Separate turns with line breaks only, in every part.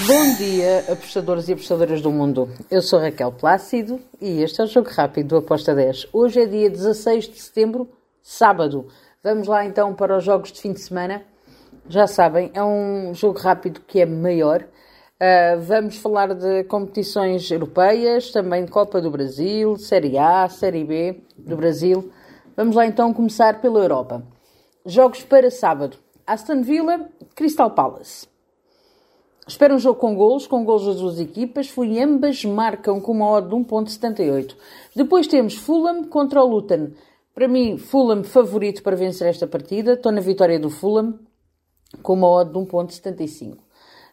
Bom dia, apostadores e apostadoras do mundo. Eu sou Raquel Plácido e este é o Jogo Rápido do Aposta 10. Hoje é dia 16 de setembro, sábado. Vamos lá então para os jogos de fim de semana. Já sabem, é um jogo rápido que é maior. Uh, vamos falar de competições europeias, também Copa do Brasil, Série A, Série B do Brasil. Vamos lá então começar pela Europa. Jogos para sábado. Aston Villa, Crystal Palace. Espera um jogo com golos, com golos das duas equipas. Fui ambas marcam com uma odd de 1.78. Depois temos Fulham contra o Luton. Para mim, Fulham favorito para vencer esta partida. Estou na vitória do Fulham com uma odd de 1.75.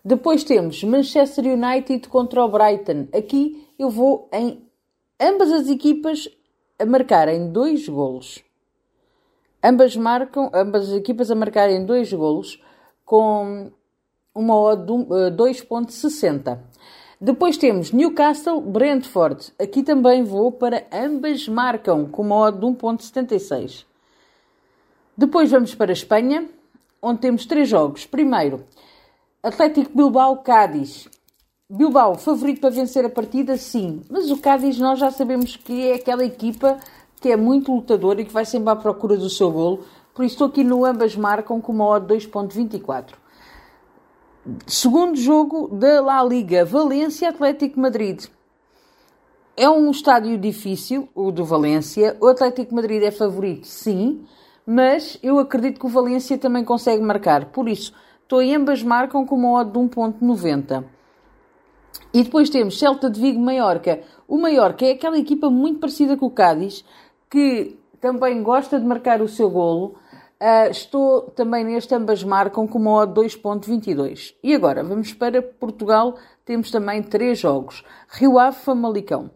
Depois temos Manchester United contra o Brighton. Aqui eu vou em ambas as equipas a marcarem dois golos. Ambas marcam, ambas as equipas a marcarem dois golos com uma odd de 2.60. Eh, Depois temos Newcastle, Brentford. Aqui também vou para ambas marcam com uma odd de 1.76. Depois vamos para a Espanha, onde temos três jogos. Primeiro, Atlético Bilbao, Cádiz. Bilbao, favorito para vencer a partida? Sim. Mas o Cádiz nós já sabemos que é aquela equipa que é muito lutadora e que vai sempre à procura do seu golo. Por isso estou aqui no ambas marcam com uma odd 2.24. Segundo jogo da La Liga, Valência Atlético Madrid. É um estádio difícil, o do Valência. O Atlético Madrid é favorito, sim, mas eu acredito que o Valência também consegue marcar. Por isso, estou em ambas marcam com uma odd de 1.90. E depois temos Celta de Vigo Maiorca. O Maiorca é aquela equipa muito parecida com o Cádiz, que também gosta de marcar o seu golo, Uh, estou também neste, ambas marcam com uma odd 2.22. E agora, vamos para Portugal, temos também três jogos. Rio Ave, Famalicão.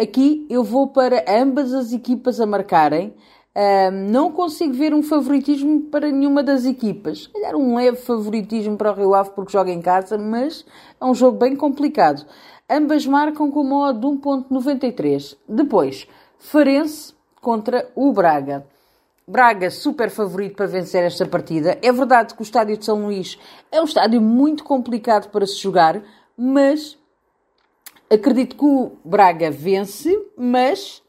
Aqui eu vou para ambas as equipas a marcarem. Uh, não consigo ver um favoritismo para nenhuma das equipas. Calhar um leve favoritismo para o Rio Ave porque joga em casa, mas é um jogo bem complicado. Ambas marcam com uma odd de 1.93. Depois, Farense contra o Braga. Braga, super favorito para vencer esta partida. É verdade que o estádio de São Luís é um estádio muito complicado para se jogar, mas acredito que o Braga vence, mas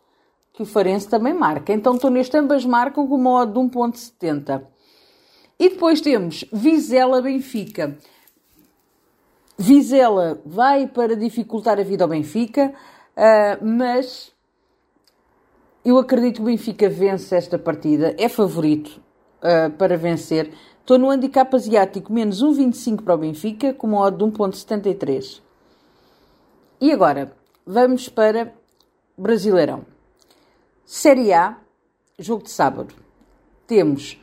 que o Farense também marca. Então estou neste, ambas marcam com uma odd de 1.70. E depois temos Vizela Benfica. Vizela vai para dificultar a vida ao Benfica, uh, mas eu acredito que o Benfica vence esta partida, é favorito uh, para vencer. Estou no handicap asiático menos 1,25 para o Benfica, com uma odd de 1,73. E agora, vamos para Brasileirão. Série A, jogo de sábado. Temos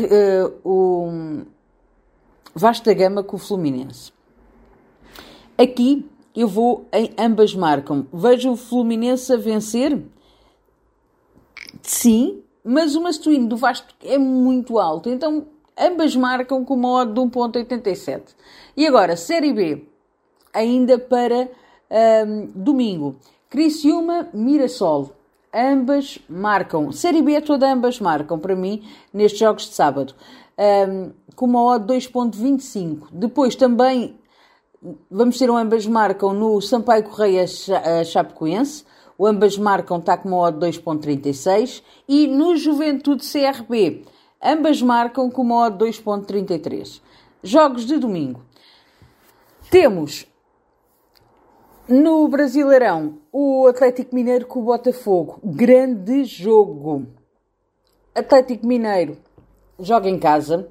uh, o Vasta Gama com o Fluminense. Aqui eu vou em ambas marcam. Vejo o Fluminense a vencer sim, mas o masculino do Vasco é muito alto, então ambas marcam com uma odd de 1.87. E agora, Série B, ainda para um, domingo. Criciúma, Mirassol. Ambas marcam. Série B toda ambas marcam para mim nestes jogos de sábado. Um, com uma odd de 2.25. Depois também vamos ter um ambas marcam no Sampaio Correia Chapecoense. O ambas marcam está com uma odd 2.36 e no Juventude CRB ambas marcam com uma odd 2.33. Jogos de domingo. Temos no Brasileirão o Atlético Mineiro com o Botafogo. Grande jogo. Atlético Mineiro joga em casa,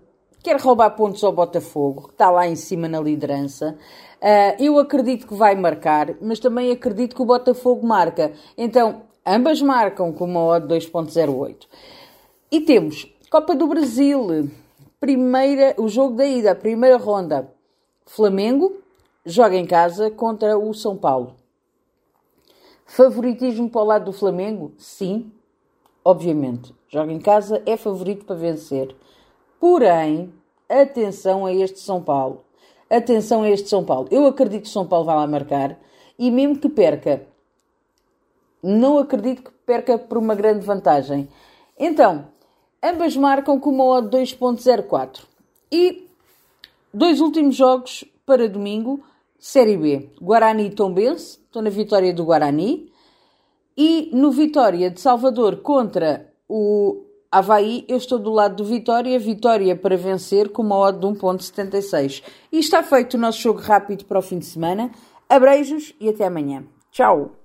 quer roubar pontos ao Botafogo, que está lá em cima na liderança. Uh, eu acredito que vai marcar, mas também acredito que o Botafogo marca. Então, ambas marcam com uma odd 2.08. E temos Copa do Brasil, primeira, o jogo da ida, a primeira ronda. Flamengo joga em casa contra o São Paulo. Favoritismo para o lado do Flamengo? Sim, obviamente. Joga em casa, é favorito para vencer. Porém, atenção a este São Paulo. Atenção a este São Paulo. Eu acredito que São Paulo vai lá marcar e mesmo que perca, não acredito que perca por uma grande vantagem. Então, ambas marcam com uma odd 2.04. E dois últimos jogos para domingo, Série B, Guarani Tombense, estou na vitória do Guarani. E no Vitória de Salvador contra o Havaí, eu estou do lado do Vitória, Vitória para vencer com uma odd de 1.76. E está feito o nosso jogo rápido para o fim de semana. Abreijos e até amanhã. Tchau!